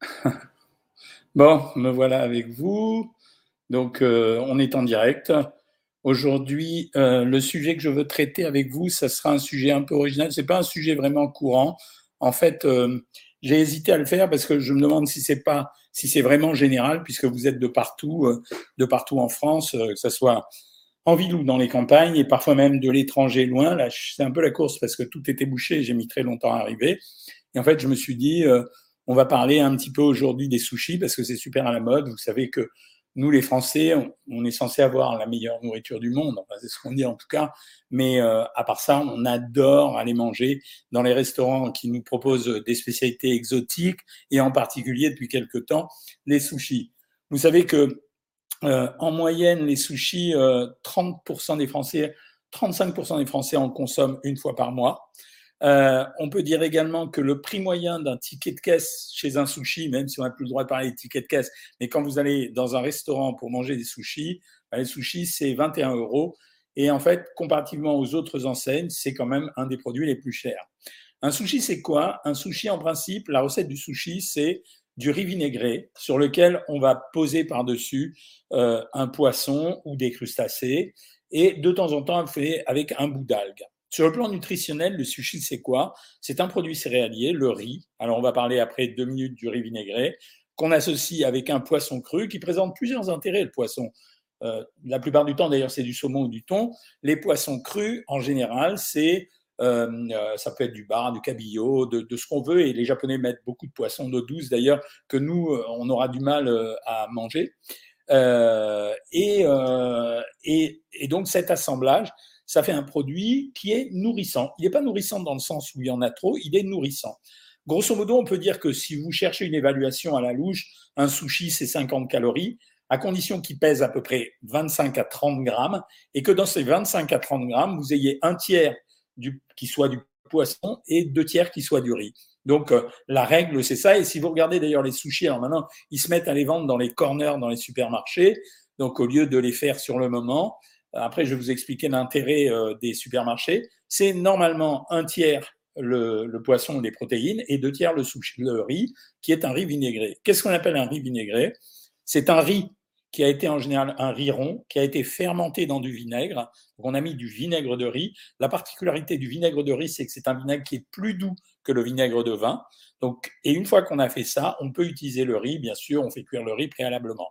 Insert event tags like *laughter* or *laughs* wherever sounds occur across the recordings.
*laughs* Bon, me voilà avec vous. Donc, euh, on est en direct. Aujourd'hui, euh, le sujet que je veux traiter avec vous, ça sera un sujet un peu original. C'est pas un sujet vraiment courant. En fait, euh, j'ai hésité à le faire parce que je me demande si c'est pas, si c'est vraiment général, puisque vous êtes de partout, de partout en France, que ce soit en ville ou dans les campagnes, et parfois même de l'étranger loin. Là, c'est un peu la course parce que tout était bouché. J'ai mis très longtemps à arriver. Et en fait, je me suis dit, euh, on va parler un petit peu aujourd'hui des sushis parce que c'est super à la mode. Vous savez que nous, les Français, on, est censé avoir la meilleure nourriture du monde. C'est ce qu'on dit en tout cas. Mais euh, à part ça, on adore aller manger dans les restaurants qui nous proposent des spécialités exotiques et en particulier depuis quelque temps les sushis. Vous savez que euh, en moyenne, les sushis, 30% euh, des Français, 35% des Français en consomment une fois par mois. Euh, on peut dire également que le prix moyen d'un ticket de caisse chez un sushi, même si on n'a plus le droit de parler de ticket de caisse, mais quand vous allez dans un restaurant pour manger des sushis, bah, les sushis, c'est 21 euros. Et en fait, comparativement aux autres enseignes, c'est quand même un des produits les plus chers. Un sushi, c'est quoi? Un sushi, en principe, la recette du sushi, c'est du riz vinaigré sur lequel on va poser par-dessus euh, un poisson ou des crustacés et de temps en temps on fait avec un bout d'algue. Sur le plan nutritionnel, le sushi, c'est quoi? C'est un produit céréalier, le riz. Alors, on va parler après deux minutes du riz vinaigré, qu'on associe avec un poisson cru qui présente plusieurs intérêts, le poisson. Euh, la plupart du temps, d'ailleurs, c'est du saumon ou du thon. Les poissons crus, en général, c'est euh, euh, ça peut être du bar, du cabillaud, de, ce qu'on veut. Et les Japonais mettent beaucoup de poissons d'eau douce, d'ailleurs, que nous, on aura du mal à manger. Et, donc, cet assemblage, ça fait un produit qui est nourrissant. Il n'est pas nourrissant dans le sens où il y en a trop, il est nourrissant. Grosso modo, on peut dire que si vous cherchez une évaluation à la louche, un sushi, c'est 50 calories, à condition qu'il pèse à peu près 25 à 30 grammes, et que dans ces 25 à 30 grammes, vous ayez un tiers qui soit du poisson et deux tiers qui soit du riz. Donc euh, la règle, c'est ça. Et si vous regardez d'ailleurs les sushis, alors maintenant, ils se mettent à les vendre dans les corners, dans les supermarchés. Donc au lieu de les faire sur le moment, après je vais vous expliquer l'intérêt euh, des supermarchés, c'est normalement un tiers le, le, poisson, les protéines, et deux tiers le, sushi, le riz, qui est un riz vinaigré. Qu'est-ce qu'on appelle un riz vinaigré? C'est un riz qui a été en général un riz rond, qui a été fermenté dans du vinaigre. on a mis du vinaigre de riz. La particularité du vinaigre de riz, c'est que c'est un vinaigre qui est plus doux que le vinaigre de vin. Donc, et une fois qu'on a fait ça, on peut utiliser le riz. Bien sûr, on fait cuire le riz préalablement.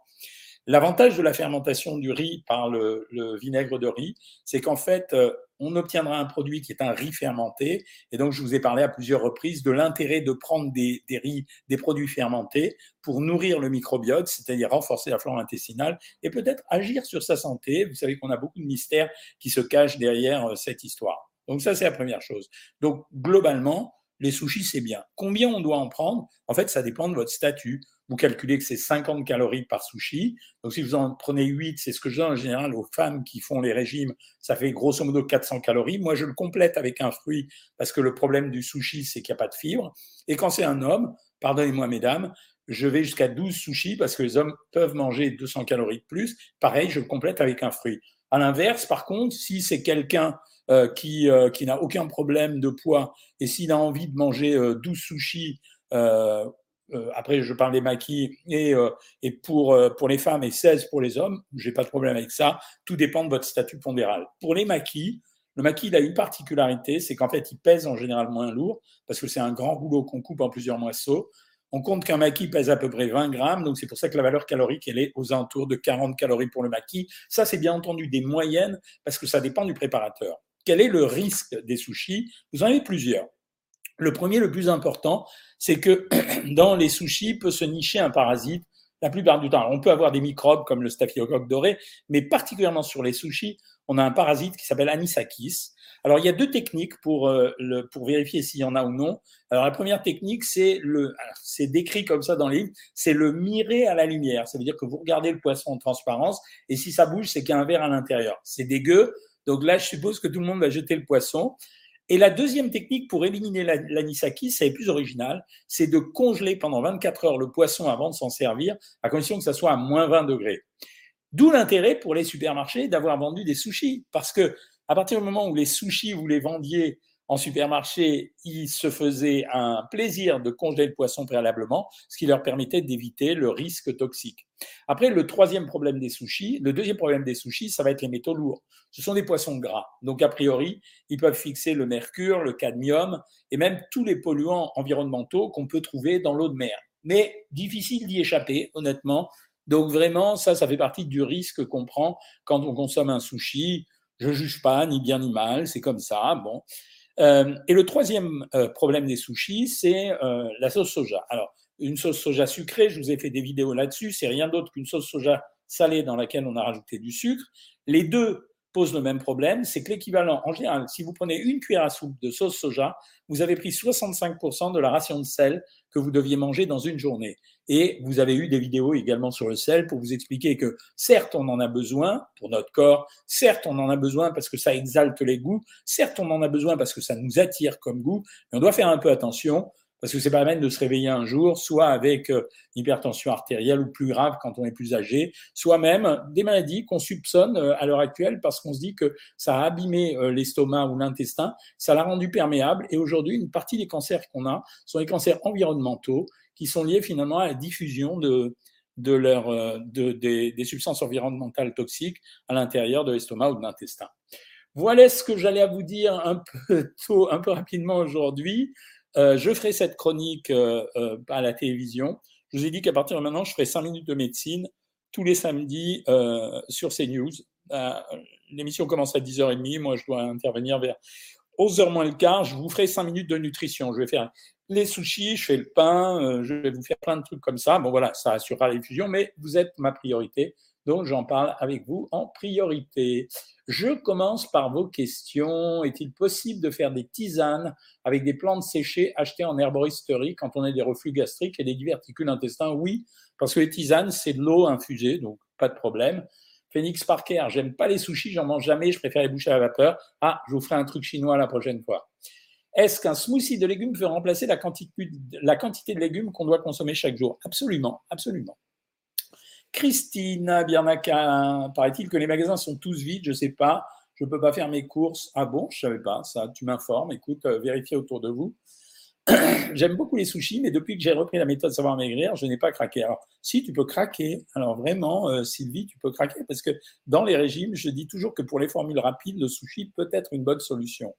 L'avantage de la fermentation du riz par le, le vinaigre de riz, c'est qu'en fait, euh, on obtiendra un produit qui est un riz fermenté. Et donc, je vous ai parlé à plusieurs reprises de l'intérêt de prendre des, des, riz, des produits fermentés pour nourrir le microbiote, c'est-à-dire renforcer la flore intestinale et peut-être agir sur sa santé. Vous savez qu'on a beaucoup de mystères qui se cachent derrière euh, cette histoire. Donc, ça, c'est la première chose. Donc, globalement, les sushis, c'est bien. Combien on doit en prendre? En fait, ça dépend de votre statut vous calculez que c'est 50 calories par sushi. Donc, si vous en prenez 8, c'est ce que je donne en général aux femmes qui font les régimes, ça fait grosso modo 400 calories. Moi, je le complète avec un fruit parce que le problème du sushi, c'est qu'il n'y a pas de fibres. Et quand c'est un homme, pardonnez-moi, mesdames, je vais jusqu'à 12 sushis parce que les hommes peuvent manger 200 calories de plus. Pareil, je le complète avec un fruit. À l'inverse, par contre, si c'est quelqu'un euh, qui, euh, qui n'a aucun problème de poids et s'il a envie de manger euh, 12 sushis euh, après je parle des maquis, et, et pour, pour les femmes et 16 pour les hommes, j'ai pas de problème avec ça, tout dépend de votre statut pondéral. Pour les maquis, le maquis, il a une particularité, c'est qu'en fait, il pèse en général moins lourd, parce que c'est un grand rouleau qu'on coupe en plusieurs moisseaux. On compte qu'un maquis pèse à peu près 20 grammes, donc c'est pour ça que la valeur calorique, elle est aux alentours de 40 calories pour le maquis. Ça, c'est bien entendu des moyennes, parce que ça dépend du préparateur. Quel est le risque des sushis? Vous en avez plusieurs. Le premier, le plus important, c'est que *clears throat* dans les sushis peut se nicher un parasite la plupart du temps. on peut avoir des microbes comme le staphylocoque doré, mais particulièrement sur les sushis, on a un parasite qui s'appelle anisakis. Alors, il y a deux techniques pour, euh, pour vérifier s'il y en a ou non. Alors, la première technique, c'est le, c'est décrit comme ça dans les livres, c'est le mirer à la lumière. Ça veut dire que vous regardez le poisson en transparence et si ça bouge, c'est qu'il y a un verre à l'intérieur. C'est dégueu. Donc là, je suppose que tout le monde va jeter le poisson. Et la deuxième technique pour éliminer l'anisakis, c'est plus original, c'est de congeler pendant 24 heures le poisson avant de s'en servir, à condition que ça soit à moins 20 degrés. D'où l'intérêt pour les supermarchés d'avoir vendu des sushis, parce que à partir du moment où les sushis vous les vendiez en supermarché, ils se faisaient un plaisir de congeler le poisson préalablement, ce qui leur permettait d'éviter le risque toxique. Après, le troisième problème des sushis, le deuxième problème des sushis, ça va être les métaux lourds. Ce sont des poissons gras. Donc, a priori, ils peuvent fixer le mercure, le cadmium et même tous les polluants environnementaux qu'on peut trouver dans l'eau de mer. Mais difficile d'y échapper, honnêtement. Donc, vraiment, ça, ça fait partie du risque qu'on prend quand on consomme un sushi. Je juge pas, ni bien ni mal, c'est comme ça. Bon. Euh, et le troisième euh, problème des sushis, c'est euh, la sauce soja. Alors, une sauce soja sucrée, je vous ai fait des vidéos là-dessus, c'est rien d'autre qu'une sauce soja salée dans laquelle on a rajouté du sucre. Les deux posent le même problème, c'est que l'équivalent, en général, si vous prenez une cuillère à soupe de sauce soja, vous avez pris 65% de la ration de sel que vous deviez manger dans une journée. Et vous avez eu des vidéos également sur le sel pour vous expliquer que certes, on en a besoin pour notre corps, certes, on en a besoin parce que ça exalte les goûts, certes, on en a besoin parce que ça nous attire comme goût, mais on doit faire un peu attention parce que c'est pas la peine de se réveiller un jour, soit avec euh, hypertension artérielle ou plus grave quand on est plus âgé, soit même des maladies qu'on soupçonne euh, à l'heure actuelle parce qu'on se dit que ça a abîmé euh, l'estomac ou l'intestin, ça l'a rendu perméable. Et aujourd'hui, une partie des cancers qu'on a sont les cancers environnementaux qui sont liés finalement à la diffusion de, de leur, de, des, des substances environnementales toxiques à l'intérieur de l'estomac ou de l'intestin. Voilà ce que j'allais à vous dire un peu *laughs* tôt, un peu rapidement aujourd'hui. Euh, je ferai cette chronique euh, euh, à la télévision. Je vous ai dit qu'à partir de maintenant, je ferai 5 minutes de médecine tous les samedis sur CNews. L'émission commence à 10h30. Moi, je dois intervenir vers 11h moins le quart. Je vous ferai 5 minutes de nutrition. Je vais faire les sushis, je fais le pain, je vais vous faire plein de trucs comme ça. Bon, voilà, ça assurera les fusions, mais vous êtes ma priorité. Donc, j'en parle avec vous en priorité. Je commence par vos questions. Est-il possible de faire des tisanes avec des plantes séchées achetées en herboristerie quand on a des reflux gastriques et des diverticules intestins? Oui, parce que les tisanes, c'est de l'eau infusée, donc pas de problème. Phoenix Parker, j'aime pas les sushis, j'en mange jamais, je préfère les boucher à la vapeur. Ah, je vous ferai un truc chinois la prochaine fois. Est-ce qu'un smoothie de légumes peut remplacer la quantité de légumes qu'on doit consommer chaque jour? Absolument, absolument. Christine Biernaka, paraît-il que les magasins sont tous vides, je ne sais pas, je ne peux pas faire mes courses. Ah bon, je ne savais pas, ça, tu m'informes, écoute, euh, vérifiez autour de vous. *coughs* J'aime beaucoup les sushis, mais depuis que j'ai repris la méthode savoir maigrir, je n'ai pas craqué. Alors, si tu peux craquer, alors vraiment, euh, Sylvie, tu peux craquer, parce que dans les régimes, je dis toujours que pour les formules rapides, le sushi peut être une bonne solution.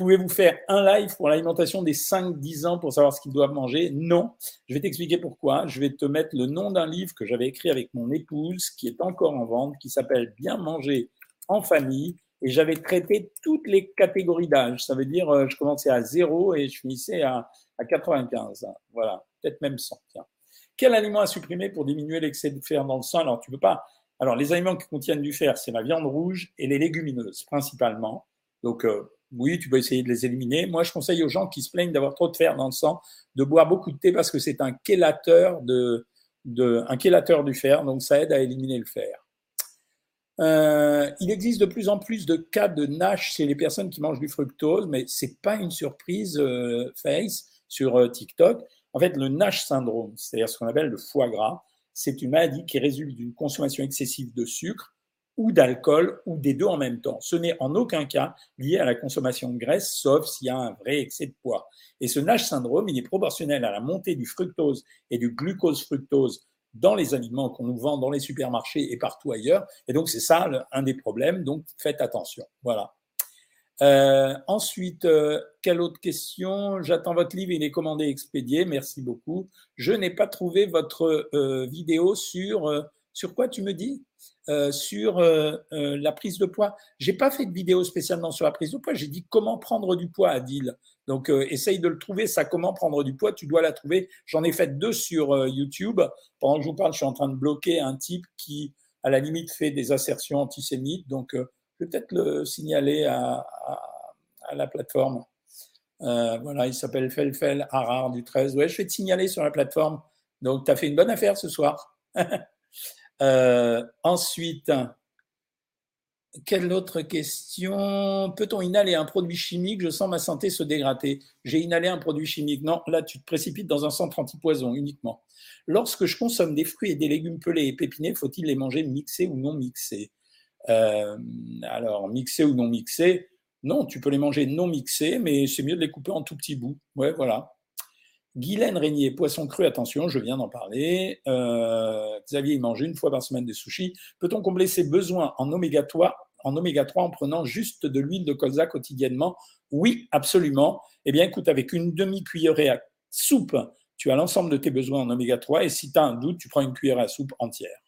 Pouvez-vous faire un live pour l'alimentation des 5-10 ans pour savoir ce qu'ils doivent manger? Non. Je vais t'expliquer pourquoi. Je vais te mettre le nom d'un livre que j'avais écrit avec mon épouse, qui est encore en vente, qui s'appelle Bien manger en famille. Et j'avais traité toutes les catégories d'âge. Ça veut dire, euh, je commençais à 0 et je finissais à, à 95. Voilà, peut-être même 100. Tiens. Quel aliment à supprimer pour diminuer l'excès de fer dans le sang Alors, tu peux pas. Alors, les aliments qui contiennent du fer, c'est la viande rouge et les légumineuses, principalement. Donc, euh, oui, tu peux essayer de les éliminer. Moi, je conseille aux gens qui se plaignent d'avoir trop de fer dans le sang de boire beaucoup de thé parce que c'est un chélateur, de, un du fer, donc ça aide à éliminer le fer. Euh, il existe de plus en plus de cas de NASH chez les personnes qui mangent du fructose, mais c'est pas une surprise euh, face sur euh, TikTok. En fait, le NASH syndrome, c'est-à-dire ce qu'on appelle le foie gras, c'est une maladie qui résulte d'une consommation excessive de sucre ou d'alcool ou des deux en même temps. Ce n'est en aucun cas lié à la consommation de graisse, sauf s'il y a un vrai excès de poids. Et ce NASH syndrome, il est proportionnel à la montée du fructose et du glucose-fructose dans les aliments qu'on nous vend dans les supermarchés et partout ailleurs. Et donc, c'est ça un des problèmes. Donc, faites attention. Voilà. Euh, ensuite, euh, quelle autre question? J'attends votre livre, il est commandé, expédié. Merci beaucoup. Je n'ai pas trouvé votre euh, vidéo sur sur quoi tu me dis euh, sur euh, euh, la prise de poids. J'ai pas fait de vidéo spécialement sur la prise de poids. J'ai dit comment prendre du poids, Adil. Donc, essaye de le trouver. Ça, comment prendre du poids, tu dois la trouver. J'en ai fait deux sur YouTube. Pendant que je vous parle, je suis en train de bloquer un type qui, à la limite, fait des assertions antisémites. Donc, je vais peut-être le signaler à, la plateforme. voilà, il s'appelle Felfel Harar du 13. Ouais, je vais te signaler sur la plateforme. Donc, tu as fait une bonne affaire ce soir. *laughs* Euh, ensuite, quelle autre question? Peut-on inhaler un produit chimique? Je sens ma santé se dégrader. J'ai inhalé un produit chimique. Non, là, tu te précipites dans un centre antipoison uniquement. Lorsque je consomme des fruits et des légumes pelés et pépinés, faut-il les manger mixés ou non mixés? Euh, Alors, mixés ou non mixés, Non, tu peux les manger non mixés, mais c'est mieux de les couper en tout petits bouts. Ouais, voilà. Guylaine Régnier, poisson cru, attention, je viens d'en parler. Euh, Xavier, il mange une fois par semaine des sushis. Peut-on combler ses besoins en oméga 3 en oméga 3 en prenant juste de l'huile de colza quotidiennement? Oui, absolument. Eh bien, écoute, avec une demi-cuillerée à soupe, tu as l'ensemble de tes besoins en oméga 3 et si tu as un doute, tu prends une cuillère à soupe entière.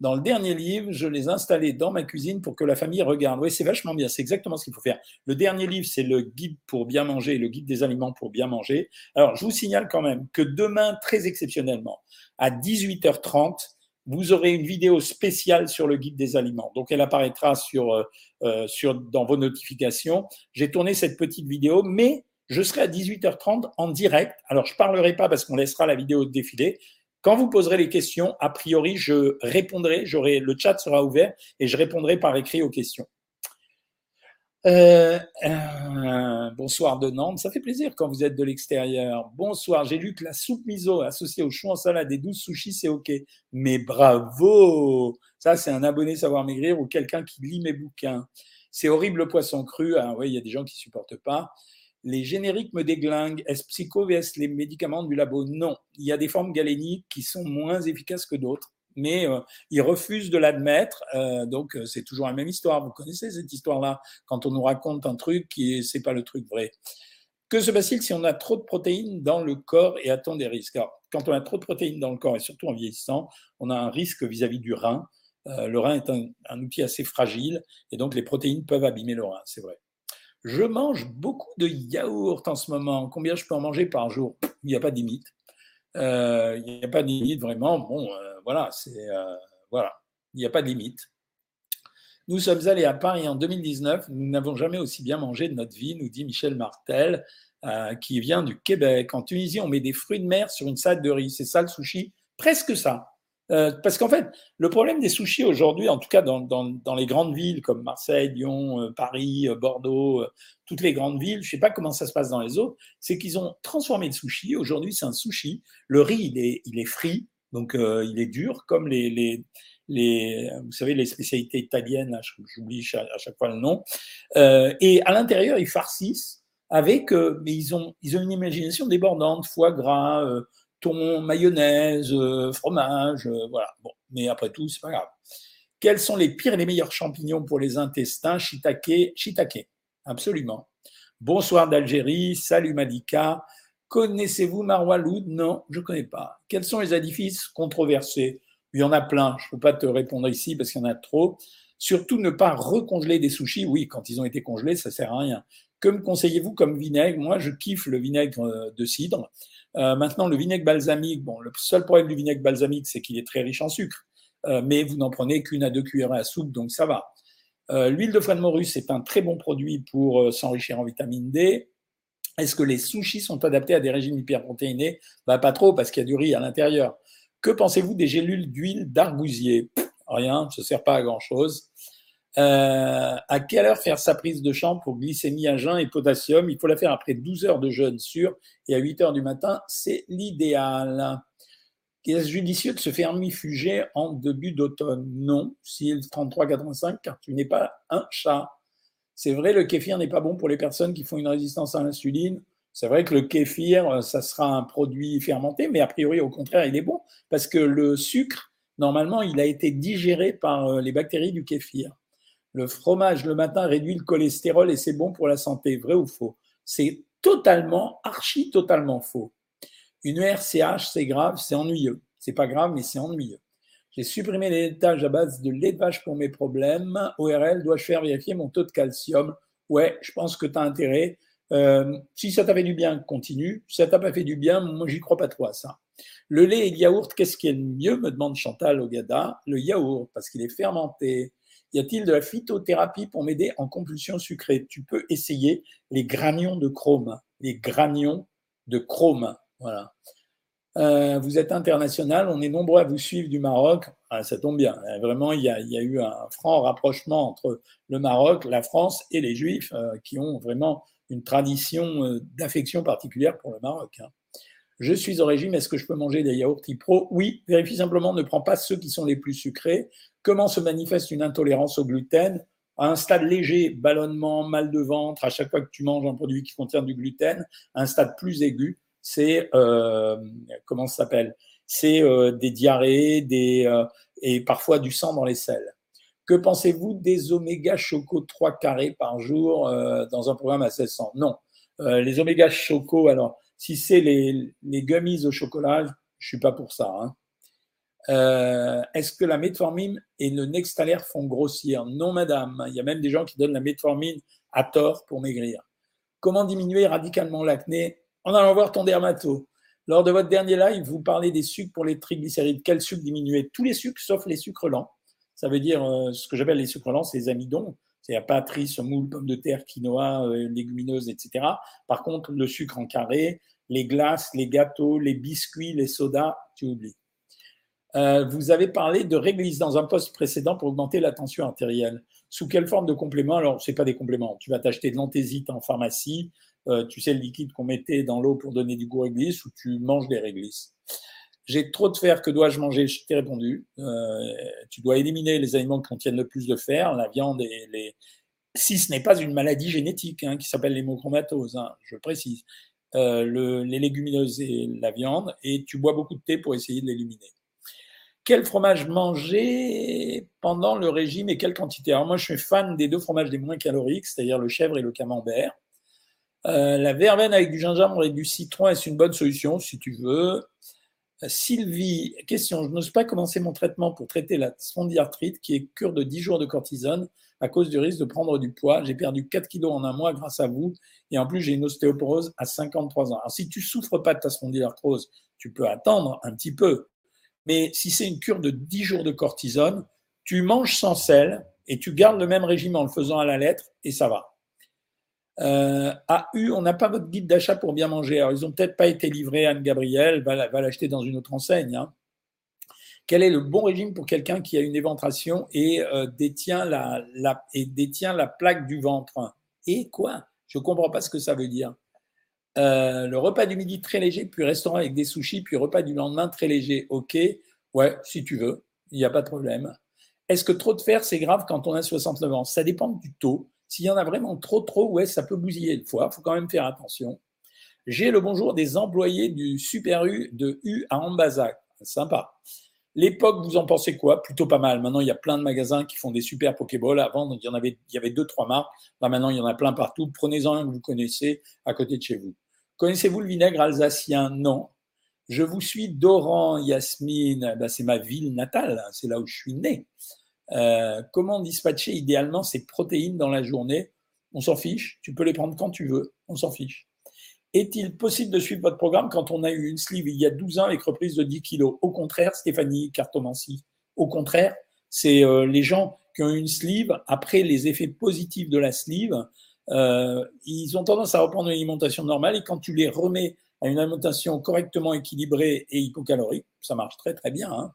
Dans le dernier livre, je les installés dans ma cuisine pour que la famille regarde. Oui, c'est vachement bien, c'est exactement ce qu'il faut faire. Le dernier livre, c'est le guide pour bien manger, le guide des aliments pour bien manger. Alors, je vous signale quand même que demain, très exceptionnellement, à 18h30, vous aurez une vidéo spéciale sur le guide des aliments. Donc, elle apparaîtra sur, euh, euh, sur, dans vos notifications. J'ai tourné cette petite vidéo, mais je serai à 18h30 en direct. Alors, je parlerai pas parce qu'on laissera la vidéo défiler. Quand vous poserez les questions, a priori, je répondrai, j'aurai, le chat sera ouvert et je répondrai par écrit aux questions. Euh, euh, bonsoir de Nantes, ça fait plaisir quand vous êtes de l'extérieur. Bonsoir, j'ai lu que la soupe miso associée au chou en salade et 12 sushis, c'est OK. Mais bravo Ça, c'est un abonné Savoir Maigrir ou quelqu'un qui lit mes bouquins. C'est horrible le poisson cru. Ah, oui, il y a des gens qui supportent pas les génériques me déglinguent. Est-ce psycho vs les médicaments du labo? Non. Il y a des formes galéniques qui sont moins efficaces que d'autres, mais euh, ils refusent de l'admettre. Euh, donc, euh, c'est toujours la même histoire. Vous connaissez cette histoire-là? Quand on nous raconte un truc qui c'est pas le truc vrai. Que se passe-t-il si on a trop de protéines dans le corps et a-t-on des risques? Alors, quand on a trop de protéines dans le corps et surtout en vieillissant, on a un risque vis-à-vis du rein. le rein est un outil assez fragile et donc les protéines peuvent abîmer le rein, c'est vrai. Je mange beaucoup de yaourt en ce moment. Combien je peux en manger par jour? Il n'y a pas de limite. Euh, il n'y a pas de limite vraiment. Bon, euh, voilà, c'est euh, voilà, il n'y a pas de limite. Nous sommes allés à Paris en 2019. Nous n'avons jamais aussi bien mangé de notre vie, nous dit Michel Martel, qui vient du Québec. En Tunisie, on met des fruits de mer sur une salade de riz. C'est ça le sushi? Presque ça. Euh, parce qu'en fait, le problème des sushis aujourd'hui, en tout cas dans, dans, les grandes villes comme Marseille, Lyon, euh, Paris, euh, Bordeaux, toutes les grandes villes, je ne sais pas comment ça se passe dans les autres, c'est qu'ils ont transformé le sushi. Aujourd'hui, c'est un sushi. Le riz, il est, il est frit, donc il est dur, comme les, les, les, vous savez, les spécialités italiennes, j'oublie à chaque fois le nom. et à l'intérieur, ils farcissent avec, mais ils ont, ils ont une imagination débordante, foie gras thon, mayonnaise, euh, fromage, euh, voilà. Bon, mais après tout, c'est pas grave. Quels sont les pires et les meilleurs champignons pour les intestins? Shiitake, shiitake, absolument. Bonsoir d'Algérie, salut Malika. Connaissez-vous Marwaloud? Non, je ne connais pas. Quels sont les édifices controversés? Il y en a plein, je ne peux pas te répondre ici parce qu'il y en a trop. Surtout ne pas recongeler des sushis. Oui, quand ils ont été congelés, ça sert à rien. Que me conseillez-vous comme vinaigre? Moi, je kiffe le vinaigre euh, de cidre. Euh, maintenant, le vinaigre balsamique, bon, le seul problème du vinaigre balsamique, c'est qu'il est très riche en sucre, euh, mais vous n'en prenez qu'une à deux cuillères à soupe, donc ça va. Euh, l'huile de foie de morue, c'est un très bon produit pour s'enrichir en vitamine D. Est-ce que les sushis sont adaptés à des régimes hyperprotéinés? Bah, Pas trop, parce qu'il y a du riz à l'intérieur. Que pensez-vous des gélules d'huile d'argousier? Rien, ça ne sert pas à grand-chose. Euh, à quelle heure faire sa prise de champ pour glycémie à jeun et potassium? Il faut la faire après 12 heures de jeûne sûr et à 8 heures du matin, c'est l'idéal. Est-ce judicieux de se faire mifuger en début d'automne? Non, si 33-85, car tu n'es pas un chat. C'est vrai, le kéfir n'est pas bon pour les personnes qui font une résistance à l'insuline. C'est vrai que le kéfir, ça sera un produit fermenté, mais a priori, au contraire, il est bon, parce que le sucre, normalement, il a été digéré par euh, les bactéries du kéfir. Le fromage le matin réduit le cholestérol et c'est bon pour la santé. Vrai ou faux? C'est totalement, archi totalement faux. Une RCH, c'est grave, c'est ennuyeux. C'est pas grave, mais c'est ennuyeux. J'ai supprimé les laitages à base de lait de vache pour mes problèmes. ORL, dois-je faire vérifier mon taux de calcium? Ouais, je pense que tu as intérêt. Euh, si ça t'a fait du bien, continue. Si ça t'a pas fait du bien, moi, j'y crois pas trop à ça. Le lait et le yaourt, qu'est-ce qui est mieux? Me demande Chantal Ogada. Le yaourt, parce qu'il est fermenté, y a-t-il de la phytothérapie pour m'aider en compulsion sucrée? Tu peux essayer les granions de chrome. Les granions de chrome. Voilà. Euh, vous êtes international, on est nombreux à vous suivre du Maroc. Ah, ça tombe bien. Euh, vraiment, il y, a, eu un franc rapprochement entre le Maroc, la France et les Juifs euh, qui ont vraiment une tradition d'affection particulière pour le Maroc. Hein. Je suis au régime, est-ce que je peux manger des yaourts pro Oui, vérifie simplement, ne prends pas ceux qui sont les plus sucrés. Comment se manifeste une intolérance au gluten À un stade léger, ballonnement, mal de ventre, à chaque fois que tu manges un produit qui contient du gluten. À un stade plus aigu, c'est euh, comment ça s'appelle? C'est euh, des diarrhées, des euh, et parfois du sang dans les selles. Que pensez-vous des oméga choco 3 carrés par jour euh, dans un programme à 1600 Non. Euh, les oméga choco, alors, si c'est les, gummies au chocolat, je suis pas pour ça. Hein. Euh, Est-ce que la metformine et le Nextalaire font grossir? Non, madame. Il y a même des gens qui donnent la metformine à tort pour maigrir. Comment diminuer radicalement l'acné? En allant voir ton dermato. Lors de votre dernier live, vous parlez des sucres pour les triglycérides. Quels sucres diminuer? Tous les sucres sauf les sucres lents. Ça veut dire euh, ce que j'appelle les sucres lents, c'est les amidons. C'est la patrie, semoule, pommes de terre, quinoa, euh, légumineuses, etc. Par contre, le sucre en carré, les glaces, les gâteaux, les biscuits, les sodas, tu oublies. Euh, vous avez parlé de réglisse dans un poste précédent pour augmenter la tension artérielle. Sous quelle forme de complément? Alors, ce n'est pas des compléments. Tu vas t'acheter de l'anthésite en pharmacie. Euh, tu sais, le liquide qu'on mettait dans l'eau pour donner du goût réglisse ou tu manges des réglisses. J'ai trop de fer, que dois-je manger? Je t'ai répondu. Euh, tu dois éliminer les aliments qui contiennent le plus de fer, la viande et les. Si ce n'est pas une maladie génétique hein, qui s'appelle l'hémochromatose, hein, je précise. Euh, le, les légumineuses et la viande, et tu bois beaucoup de thé pour essayer de l'éliminer. Quel fromage manger pendant le régime et quelle quantité? Alors moi, je suis fan des deux fromages les moins caloriques, c'est-à-dire le chèvre et le camembert. Euh, la verveine avec du gingembre et du citron est une bonne solution si tu veux. Sylvie, question, je n'ose pas commencer mon traitement pour traiter la spondyarthrite qui est cure de 10 jours de cortisone à cause du risque de prendre du poids. J'ai perdu 4 kilos en un mois grâce à vous et en plus j'ai une ostéoporose à 53 ans. Alors si tu souffres pas de ta spondylarthrose, tu peux attendre un petit peu. Mais si c'est une cure de 10 jours de cortisone, tu manges sans sel et tu gardes le même régime en le faisant à la lettre et ça va. Euh, AU, on n'a pas votre guide d'achat pour bien manger. Alors, ils n'ont peut-être pas été livrés. Anne-Gabrielle va, l'acheter dans une autre enseigne. Hein. Quel est le bon régime pour quelqu'un qui a une éventration et, euh, détient la, et détient la plaque du ventre? Et quoi? Je ne comprends pas ce que ça veut dire. Euh, le repas du midi très léger, puis restaurant avec des sushis, puis repas du lendemain très léger. Ok, ouais, si tu veux, il n'y a pas de problème. Est-ce que trop de fer, c'est grave quand on a 69 ans? Ça dépend du taux. S'il y en a vraiment trop, trop, ouais, ça peut bousiller le foie. Il faut quand même faire attention. J'ai le bonjour des employés du Super U de U à Ambazac. Sympa. L'époque, vous en pensez quoi? Plutôt pas mal. Maintenant, il y a plein de magasins qui font des super Pokéballs. Avant, il y en avait, il y avait deux, trois marques. Maintenant, il y en a plein partout. Prenez-en un que vous connaissez à côté de chez vous. Connaissez-vous le vinaigre alsacien? Non. Je vous suis d'Oran, Yasmine. Ben, c'est ma ville natale. C'est là où je suis né. Euh, comment dispatcher idéalement ces protéines dans la journée? On s'en fiche, tu peux les prendre quand tu veux, on s'en fiche. Est-il possible de suivre votre programme quand on a eu une sleeve il y a 12 ans avec reprise de 10 kilos? Au contraire, Stéphanie Cartomancy, au contraire, c'est euh, les gens qui ont eu une sleeve, après les effets positifs de la sleeve, euh, ils ont tendance à reprendre une alimentation normale et quand tu les remets à une alimentation correctement équilibrée et hypocalorique, ça marche très très bien. Hein.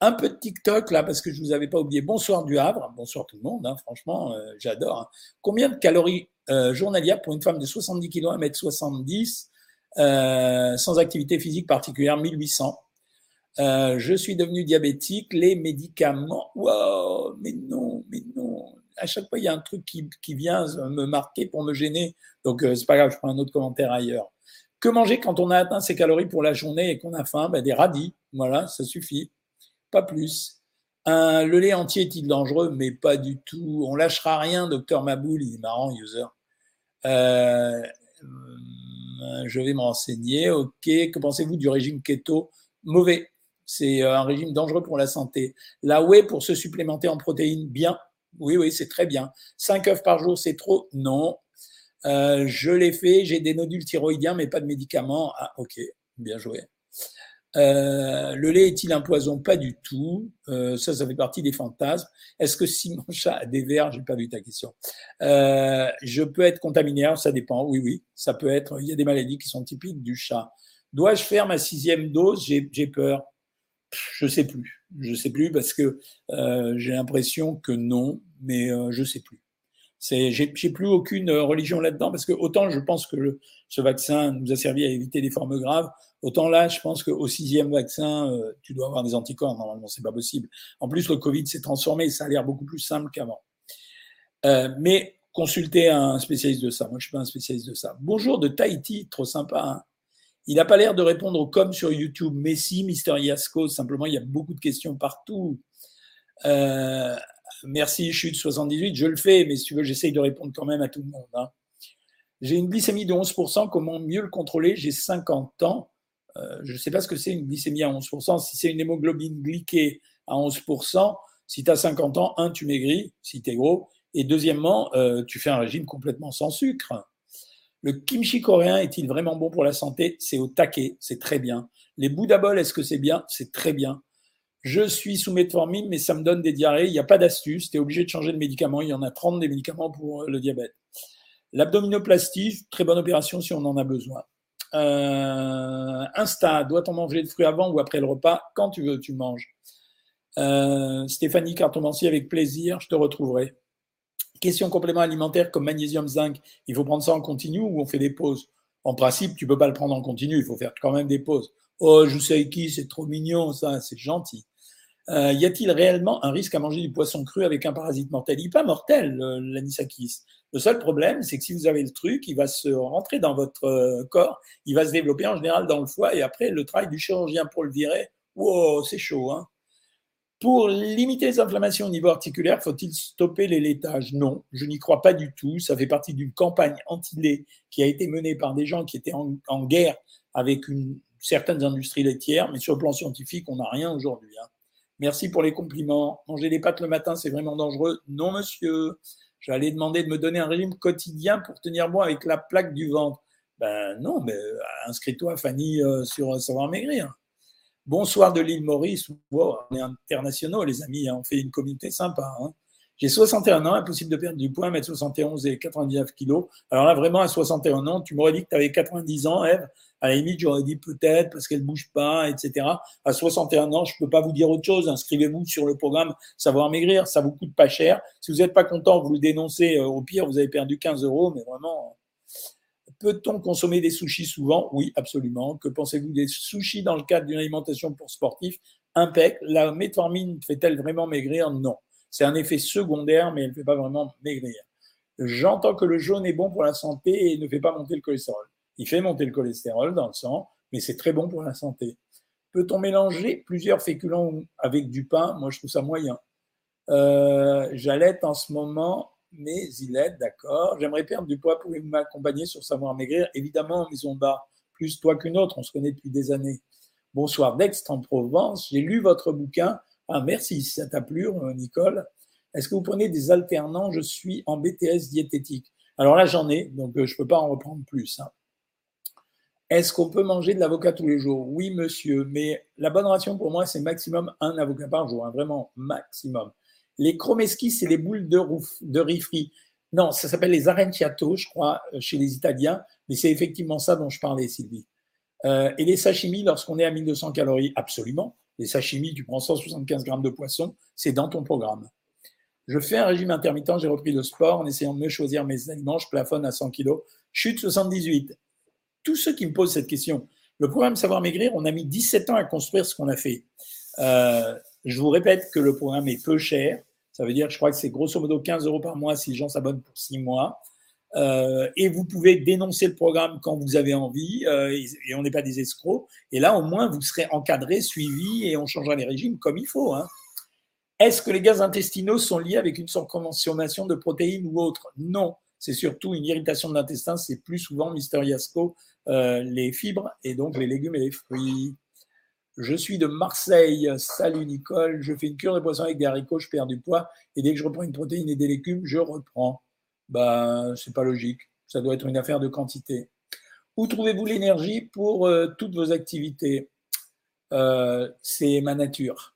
Un peu de TikTok là, parce que je vous avais pas oublié. Bonsoir du Havre, bonsoir tout le monde, hein, franchement, euh, j'adore. Hein. Combien de calories euh, journalières pour une femme de 70 kg à 1m70 euh, sans activité physique particulière 1800. je suis devenu diabétique, les médicaments, wow, mais non, mais non. À chaque fois, il y a un truc qui, qui vient me marquer pour me gêner. Donc, c'est pas grave, je prends un autre commentaire ailleurs. Que manger quand on a atteint ses calories pour la journée et qu'on a faim? Ben, Des radis, voilà, ça suffit pas plus. Le lait entier est-il dangereux? Mais pas du tout. On lâchera rien, docteur Maboul, il est marrant, user. Euh, je vais me renseigner. Ok, que pensez-vous du régime keto? Mauvais. C'est euh, un régime dangereux pour la santé. La whey pour se supplémenter en protéines, bien. Oui, oui, c'est très bien. 5 œufs par jour, c'est trop? Non. Euh, je l'ai fait, j'ai des nodules thyroïdiens, mais pas de médicaments. Ah, ok, bien joué. Euh, le lait est-il un poison? Pas du tout. Euh, ça, ça fait partie des fantasmes. Est-ce que si mon chat a des vers, j'ai pas vu ta question, euh, je peux être contaminé? Ça dépend. Oui, oui, ça peut être. Il y a des maladies qui sont typiques du chat. Dois-je faire ma sixième dose? J'ai peur. Je sais plus. Je sais plus parce que j'ai l'impression que non, mais je sais plus. J'ai plus aucune religion là-dedans parce que autant je pense que ce vaccin nous a servi à éviter des formes graves, Autant là, je pense qu'au sixième vaccin, euh, tu dois avoir des anticorps. Normalement, c'est pas possible. En plus, le Covid s'est transformé. Ça a l'air beaucoup plus simple qu'avant. Euh, mais consultez un spécialiste de ça. Moi, je suis pas un spécialiste de ça. Bonjour de Tahiti, trop sympa. Hein. il n'a pas l'air de répondre au com sur YouTube. Messi, Mister Yasko, simplement, il y a beaucoup de questions partout. Euh, merci, chute 78, je le fais, mais si tu veux, j'essaye de répondre quand même à tout le monde. Hein. J'ai une glycémie de 11%, comment mieux le contrôler? J'ai 50 ans. Euh, je ne sais pas ce que c'est une glycémie à 11%. Si c'est une hémoglobine glyquée à 11%, si tu as 50 ans, un, tu maigris, si tu es gros, et deuxièmement, euh, tu fais un régime complètement sans sucre. Le kimchi coréen est-il vraiment bon pour la santé? C'est au taquet, c'est très bien. Les bouddha est-ce que c'est bien? C'est très bien. Je suis sous metformine, mais ça me donne des diarrhées. Il n'y a pas d'astuce. Tu es obligé de changer de médicament. Il y en a 30 des médicaments pour euh, le diabète. L'abdominoplastie, très bonne opération si on en a besoin. Euh, Insta, doit-on manger de fruits avant ou après le repas Quand tu veux, tu manges? Euh, Stéphanie Cartomancy, avec plaisir, je te retrouverai. Question complément alimentaire comme magnésium, zinc, il faut prendre ça en continu ou on fait des pauses? En principe, tu peux pas le prendre en continu, il faut faire quand même des pauses. Oh, je sais qui, c'est trop mignon, ça, c'est gentil. Euh, y a-t-il réellement un risque à manger du poisson cru avec un parasite mortel? Il n'est pas mortel, l'anisakis. Le seul problème, c'est que si vous avez le truc, il va se rentrer dans votre euh, corps, il va se développer en général dans le foie, et après, le travail du chirurgien pour le virer, wow, c'est chaud. Hein pour limiter les inflammations au niveau articulaire, faut-il stopper les laitages? Non, je n'y crois pas du tout. Ça fait partie d'une campagne anti-lait qui a été menée par des gens qui étaient en, guerre avec une, certaines industries laitières, mais sur le plan scientifique, on n'a rien aujourd'hui. Hein. Merci pour les compliments. Manger des pâtes le matin, c'est vraiment dangereux. Non, monsieur. J'allais demander de me donner un régime quotidien pour tenir bon avec la plaque du ventre. Ben non, mais euh, inscris-toi, Fanny, euh, sur Savoir Maigrir. Bonsoir de l'île Maurice. on est internationaux, les amis. Hein. on fait une communauté sympa. Hein. J'ai 61 ans, impossible de perdre du poids, mettre 71 et 99 kilos. Alors là, vraiment, à 61 ans, tu m'aurais dit que tu avais 90 ans, Eve. À la limite, j'aurais dit peut-être parce qu'elle bouge pas, etc. À 61 ans, je peux pas vous dire autre chose. Inscrivez-vous sur le programme Savoir Maigrir. Ça vous coûte pas cher. Si vous n'êtes pas content, vous le dénoncez. Euh, au pire, vous avez perdu 15 euros, mais vraiment, Peut-on consommer des sushis souvent? Oui, absolument. Que pensez-vous des sushis dans le cadre d'une alimentation pour sportifs? Impec. La metformine fait-elle vraiment maigrir? Non. C'est un effet secondaire, mais elle ne fait pas vraiment maigrir. J'entends que le jaune est bon pour la santé et ne fait pas monter le cholestérol. Il fait monter le cholestérol dans le sang, mais c'est très bon pour la santé. Peut-on mélanger plusieurs féculents avec du pain? Moi, je trouve ça moyen. Euh, J'allais en ce moment mais il est d'accord. J'aimerais perdre du poids. Pouvez-vous m'accompagner sur Savoir Maigrir Évidemment, Maison Bar, plus toi qu'une autre, on se connaît depuis des années. Bonsoir d'Aix en Provence. J'ai lu votre bouquin. Ah, merci, ça t'a plu, euh, Nicole. Est-ce que vous prenez des alternants? Je suis en BTS diététique. Alors là, j'en ai, donc euh, je ne peux pas en reprendre plus. Hein. Est-ce qu'on peut manger de l'avocat tous les jours? Oui, monsieur, mais la bonne ration pour moi, c'est maximum un avocat par jour, hein, vraiment maximum. Les chromeski, c'est les boules de, riz Non, ça s'appelle les aranciato, je crois, euh, chez les Italiens, mais c'est effectivement ça dont je parlais, Sylvie. Et les sashimi, lorsqu'on est à 1200 calories, absolument. Les sashimi, tu prends 175 grammes de poisson, c'est dans ton programme. Je fais un régime intermittent, j'ai repris le sport en essayant de mieux choisir mes aliments, je plafonne à 100 kg, chute 78. Tous ceux qui me posent cette question, le programme Savoir Maigrir, on a mis 17 ans à construire ce qu'on a fait. Euh, je vous répète que le programme est peu cher. Ça veut dire, je crois que c'est grosso modo 15 euros par mois si les gens s'abonnent pour 6 mois. Euh, et vous pouvez dénoncer le programme quand vous avez envie, euh, et, on n'est pas des escrocs. Et là, au moins, vous serez encadré, suivi, et on changera les régimes comme il faut. Hein. Est-ce que les gaz intestinaux sont liés avec une surconsommation de protéines ou autre Non, c'est surtout une irritation de l'intestin. C'est plus souvent, Mister Yasco, euh, les fibres et donc les légumes et les fruits. Je suis de Marseille. Salut Nicole. Je fais une cure de poisson avec des haricots, je perds du poids. Et dès que je reprends une protéine et des légumes, je reprends. Ben, c'est pas logique. Ça doit être une affaire de quantité. Où trouvez-vous l'énergie pour euh, toutes vos activités? Euh, C'est ma nature.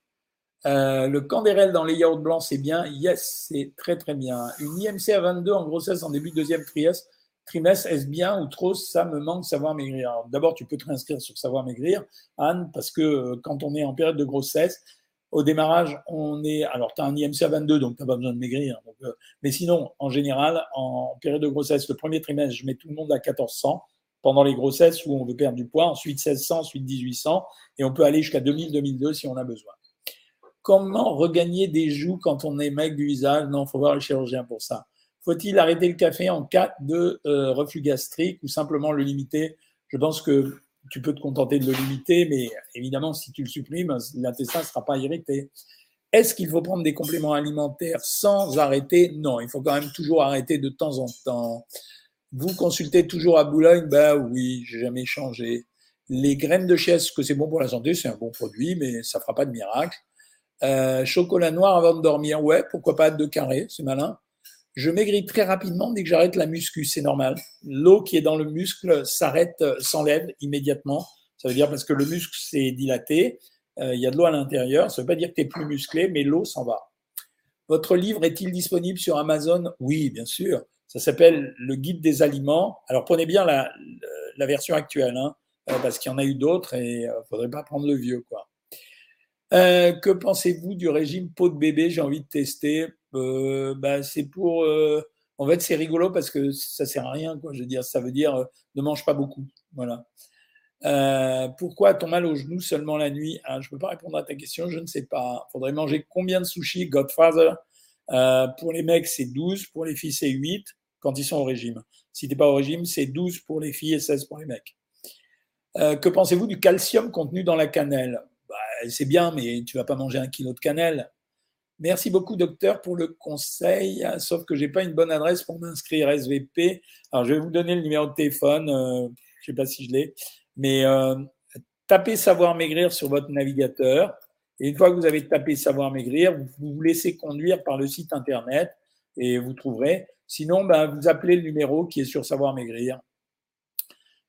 Euh, le candérel dans les yaourts blancs, c'est bien. Yes, c'est très très bien. Une IMC à 22 en grossesse en début de deuxième trimestre, trimestre, est-ce bien ou trop? Ça me manque savoir maigrir. D'abord, tu peux te réinscrire sur savoir maigrir, Anne, parce que euh, quand on est en période de grossesse, au démarrage, on est. Alors, tu as un IMC à 22, donc tu n'as pas besoin de maigrir. Euh, mais sinon, en général, en période de grossesse, le premier trimestre, je mets tout le monde à 1400 pendant les grossesses où on veut perdre du poids, ensuite 1600, ensuite 1800, et on peut aller jusqu'à 2000, 2002 si on a besoin. Comment regagner des joues quand on est mec du visage? Non, il faut voir le chirurgien pour ça. Faut-il arrêter le café en cas de euh, reflux gastrique ou simplement le limiter? Je pense que tu peux te contenter de le limiter, mais évidemment, si tu le supprimes, l'intestin ne sera pas irrité. Est-ce qu'il faut prendre des compléments alimentaires sans arrêter? Non, il faut quand même toujours arrêter de temps en temps. Vous consultez toujours à Boulogne? Ben oui, j'ai jamais changé. Les graines de chia, que c'est bon pour la santé, c'est un bon produit, mais ça fera pas de miracle. Euh, chocolat noir avant de dormir, ouais, pourquoi pas deux carrés, c'est malin. Je maigris très rapidement dès que j'arrête la muscu, c'est normal. L'eau qui est dans le muscle s'arrête, euh, s'enlève immédiatement. Ça veut dire parce que le muscle s'est dilaté, euh, il y a de l'eau à l'intérieur. Ça ne veut pas dire que tu es plus musclé, mais l'eau s'en va. Votre livre est-il disponible sur Amazon? Oui, bien sûr. Ça s'appelle Le guide des aliments. Alors prenez bien la, version actuelle, hein, euh, parce qu'il y en a eu d'autres et il ne faudrait pas prendre le vieux. que pensez-vous du régime peau de bébé? J'ai envie de tester. Euh, bah, c'est pour. Euh, en fait, c'est rigolo parce que ça sert à rien. Quoi. Je veux dire, ça veut dire ne mange pas beaucoup. Voilà. pourquoi ton mal au genou seulement la nuit? Ah, Je ne peux pas répondre à ta question, je ne sais pas. Il faudrait manger combien de sushis? Godfather? Pour les mecs, c'est 12, pour les filles, c'est 8 quand ils sont au régime. Si tu n'es pas au régime, c'est 12 pour les filles et 16 pour les mecs. que pensez-vous du calcium contenu dans la cannelle? C'est bien, mais tu vas pas manger un kilo de cannelle. Merci beaucoup, docteur, pour le conseil, sauf que j'ai pas une bonne adresse pour m'inscrire SVP. Alors, je vais vous donner le numéro de téléphone, euh, je sais pas si je l'ai, mais euh, tapez savoir maigrir sur votre navigateur. Et une fois que vous avez tapé savoir maigrir, vous vous laissez conduire par le site internet et vous trouverez. Sinon, ben, vous appelez le numéro qui est sur savoir maigrir.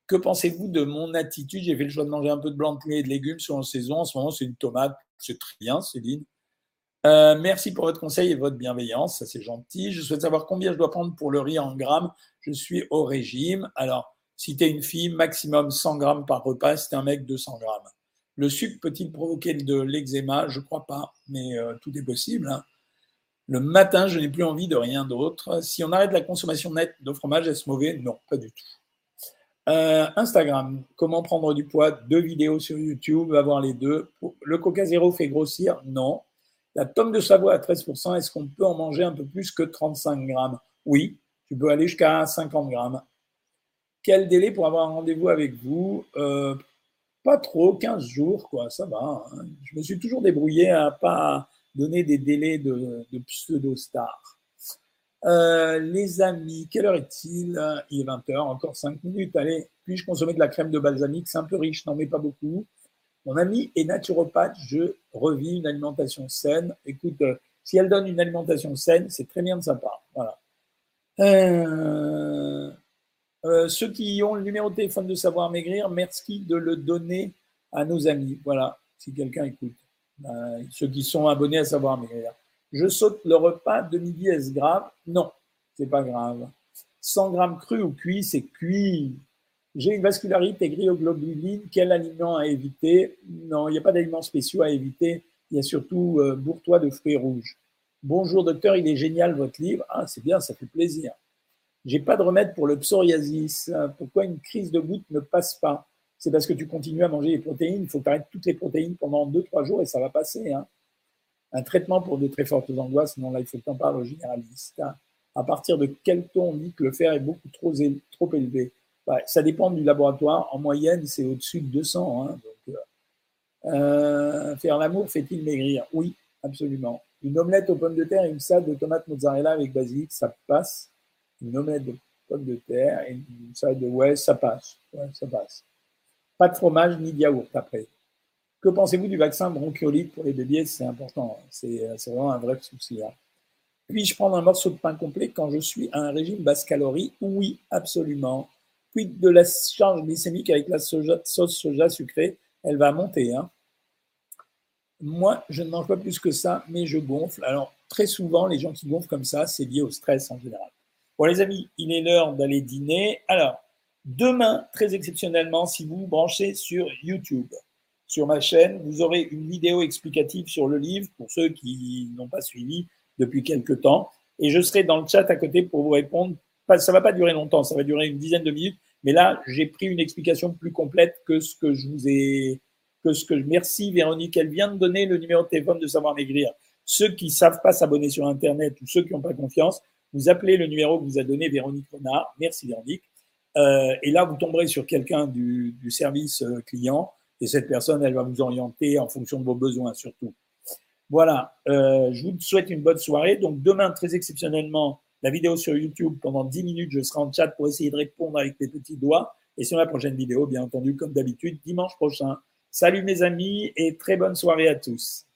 Que pensez-vous de mon attitude? J'ai fait le choix de manger un peu de blanc de poulet et de légumes sur en saison. En ce moment, c'est une tomate. C'est très bien, Céline. Euh, merci pour votre conseil et votre bienveillance. Ça, c'est gentil. Je souhaite savoir combien je dois prendre pour le riz en grammes. Je suis au régime. Alors, si tu es une fille, maximum 100 grammes par repas. Si tu un mec, 200 grammes. Le sucre peut-il provoquer de l'eczéma? Je crois pas, mais euh, tout est possible. Hein. Le matin, je n'ai plus envie de rien d'autre. Si on arrête la consommation nette de fromage, est-ce mauvais? Non, pas du tout. Euh, Instagram, comment prendre du poids, deux vidéos sur YouTube, avoir les deux. Le Coca Zéro fait grossir? Non. La tome de Savoie à 13%, est-ce qu'on peut en manger un peu plus que 35 grammes? Oui, tu peux aller jusqu'à 50 grammes. Quel délai pour avoir un rendez-vous avec vous? Euh, Pas trop, 15 jours, quoi, ça va. Hein. Je me suis toujours débrouillé à pas donner des délais de, pseudo-stars. Euh, les amis, quelle heure est-il? Il est 20h, encore 5 minutes. Allez, puis-je consommer de la crème de balsamique? C'est un peu riche, n'en mets pas beaucoup. Mon ami est naturopathe, je revis une alimentation saine. Écoute, euh, si elle donne une alimentation saine, c'est très bien de sa part. Voilà. Euh, ceux qui ont le numéro de téléphone de Savoir Maigrir, merci de le donner à nos amis. Voilà, si quelqu'un écoute. ceux qui sont abonnés à Savoir Maigrir. Je saute le repas de midi, est-ce grave? Non, c'est pas grave. 100 grammes cru ou cuit, c'est cuit. J'ai une vascularité glyoglobuline, quel aliment à éviter? Non, il n'y a pas d'aliments spéciaux à éviter. Il y a surtout euh, bourtois de fruits rouges. Bonjour docteur, il est génial votre livre. Ah, c'est bien, ça fait plaisir. J'ai pas de remède pour le psoriasis. Pourquoi une crise de goutte ne passe pas? C'est parce que tu continues à manger les protéines. Il faut arrêter toutes les protéines pendant 2-3 jours et ça va passer. Hein un traitement pour de très fortes angoisses, non, là, il faut que tu en parles au généraliste. À partir de quel ton on dit que le fer est beaucoup trop élevé? Ça dépend du laboratoire. En moyenne, c'est au-dessus de 200. Hein, euh, euh, faire l'amour fait-il maigrir? Oui, absolument. Une omelette aux pommes de terre et une salade de tomates mozzarella avec basilic, ça passe. Une omelette de pommes de terre et une salade de ouais, ça passe. Ça passe. Pas de fromage ni de yaourt après. Que pensez-vous du vaccin bronchiolite pour les bébés? C'est important, c'est vraiment un vrai souci. Hein. Puis-je prendre un morceau de pain complet quand je suis à un régime basse calorie Oui, absolument. Puis de la charge glycémique avec la sauce soja sucrée, elle va monter. Hein. Moi, je ne mange pas plus que ça, mais je gonfle. Alors, très souvent, les gens qui gonflent comme ça, c'est lié au stress en général. Bon, les amis, il est l'heure d'aller dîner. Alors, demain, très exceptionnellement, si vous vous branchez sur YouTube, sur ma chaîne. Vous aurez une vidéo explicative sur le livre pour ceux qui n'ont pas suivi depuis quelques temps. Et je serai dans le chat à côté pour vous répondre. Ça va pas durer longtemps, ça va durer une dizaine de minutes. Mais là, j'ai pris une explication plus complète que ce que je vous ai, que ce que merci Véronique. Elle vient de donner le numéro de téléphone de Savoir Maigrir. Ceux qui savent pas s'abonner sur Internet ou ceux qui n'ont pas confiance, Vous appelez le numéro que vous a donné Véronique Renard. Merci Véronique. Euh, et là, vous tomberez sur quelqu'un du, du, service euh, client et cette personne, elle va vous orienter en fonction de vos besoins surtout. Voilà, euh, je vous souhaite une bonne soirée. Donc demain, très exceptionnellement, la vidéo sur YouTube, pendant 10 minutes, je serai en chat pour essayer de répondre avec mes petits doigts. Et sur la prochaine vidéo, bien entendu, comme d'habitude, dimanche prochain. Salut mes amis et très bonne soirée à tous.